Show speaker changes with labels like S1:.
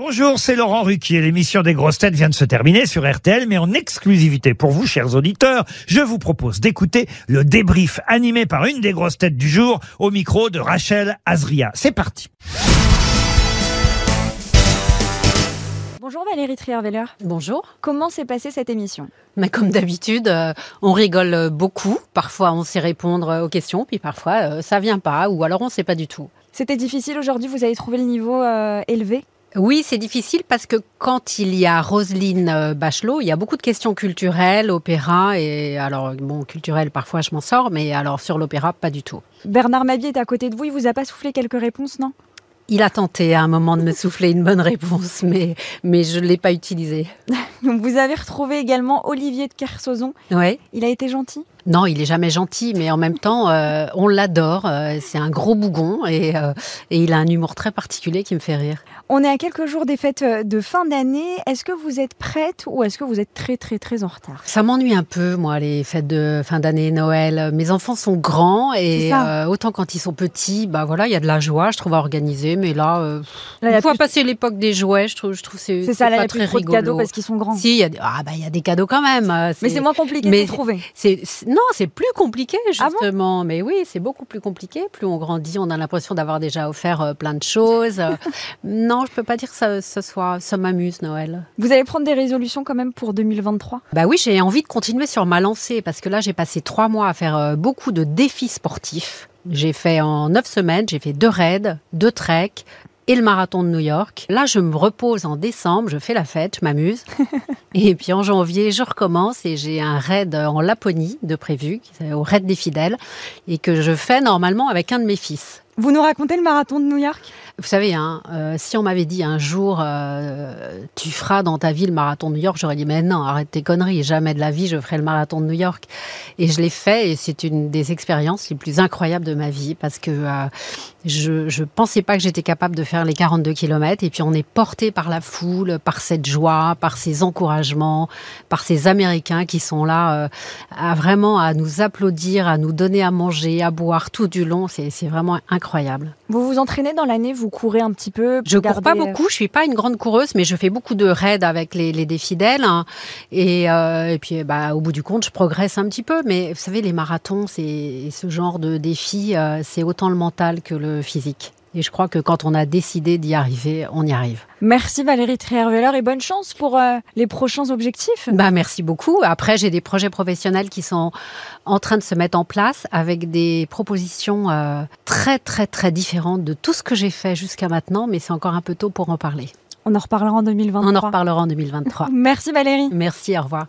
S1: Bonjour, c'est Laurent Ruquier. L'émission des grosses têtes vient de se terminer sur RTL, mais en exclusivité pour vous, chers auditeurs, je vous propose d'écouter le débrief animé par une des grosses têtes du jour au micro de Rachel Azria. C'est parti.
S2: Bonjour Valérie Trierweiler.
S3: Bonjour.
S2: Comment s'est passée cette émission?
S3: Mais comme d'habitude, euh, on rigole beaucoup. Parfois, on sait répondre aux questions, puis parfois, euh, ça vient pas, ou alors on sait pas du tout.
S2: C'était difficile aujourd'hui, vous avez trouvé le niveau euh, élevé?
S3: Oui, c'est difficile parce que quand il y a Roselyne euh, Bachelot, il y a beaucoup de questions culturelles, opéra, et alors, bon, culturel, parfois je m'en sors, mais alors sur l'opéra, pas du tout.
S2: Bernard Mabie est à côté de vous, il vous a pas soufflé quelques réponses, non?
S3: Il a tenté à un moment de me souffler une bonne réponse, mais, mais je ne l'ai pas utilisée.
S2: Vous avez retrouvé également Olivier de Kersauzon.
S3: Ouais.
S2: Il a été gentil?
S3: Non, il est jamais gentil, mais en même temps, euh, on l'adore. euh, c'est un gros bougon et, euh, et il a un humour très particulier qui me fait rire.
S2: On est à quelques jours des fêtes de fin d'année. Est-ce que vous êtes prête ou est-ce que vous êtes très très très en retard?
S3: Ça m'ennuie un peu, moi, les fêtes de fin d'année, Noël. Mes enfants sont grands et autant quand ils sont petits, bah voilà, il y a de la joie, je trouve à organiser. Mais là,
S2: Là, il y a
S3: une fois
S2: plus-
S3: passé l'époque des jouets, je trouve, je trouve c'est
S2: C'est ça, là,
S3: pas
S2: n'y a plus
S3: très
S2: de
S3: rigolo.
S2: cadeaux parce qu'ils sont grands.
S3: Si, il y a des- ah bah y a des cadeaux quand même.
S2: Mais c'est moins compliqué
S3: mais-
S2: de trouver.
S3: C'est- non, c'est plus compliqué
S2: Ah bon
S3: justement. mais oui, c'est beaucoup plus compliqué. Plus on grandit, on a l'impression d'avoir déjà offert euh, plein de choses. Non, je peux pas dire que ça, ce soit, ça m'amuse Noël.
S2: Vous allez prendre des résolutions quand même pour 2023
S3: Bah oui, j'ai envie de continuer sur ma lancée parce que là, j'ai passé trois mois à faire euh, beaucoup de défis sportifs. J'ai fait en neuf semaines, j'ai fait deux raids, deux treks et le marathon de New York. Là, je me repose en décembre, je fais la fête, je m'amuse. et puis en janvier, je recommence et j'ai un raid en Laponie de prévu, au raid des fidèles, et que je fais normalement avec un de mes fils.
S2: Vous nous racontez le marathon de New York?
S3: Vous savez, hein, euh, si on m'avait dit un jour, euh, tu feras dans ta vie le marathon de New York, j'aurais dit, mais non, arrête tes conneries, jamais de la vie je ferai le marathon de New York. Et je l'ai fait et c'est une des expériences les plus incroyables de ma vie parce que euh, je, je pensais pas que j'étais capable de faire les 42 kilomètres et puis on est porté par la foule, par cette joie, par ces encouragements, par ces Américains qui sont là euh, à vraiment à nous applaudir, à nous donner à manger, à boire tout du long. C'est vraiment incroyable.
S2: Vous vous entraînez dans l'année, vous courez un petit peu
S3: Je cours pas
S2: garder, euh,
S3: beaucoup, je suis pas une grande coureuse, mais je fais beaucoup de raids avec les, les des fidèles. hein. Et, euh, et puis, bah, au bout du compte, je progresse un petit peu. Mais vous savez, les marathons, c'est ce genre de défi, euh, c'est autant le mental que le physique. Et je crois que quand on a décidé d'y arriver, on y arrive.
S2: Merci Valérie Trierweiler et bonne chance pour euh, les prochains objectifs.
S3: Bah, merci beaucoup. Après, j'ai des projets professionnels qui sont en train de se mettre en place avec des propositions euh, très, très, très différentes de tout ce que j'ai fait jusqu'à maintenant, mais c'est encore un peu tôt pour en parler.
S2: On en reparlera en 2023.
S3: On en reparlera en 2023.
S2: Merci Valérie.
S3: Merci, au revoir.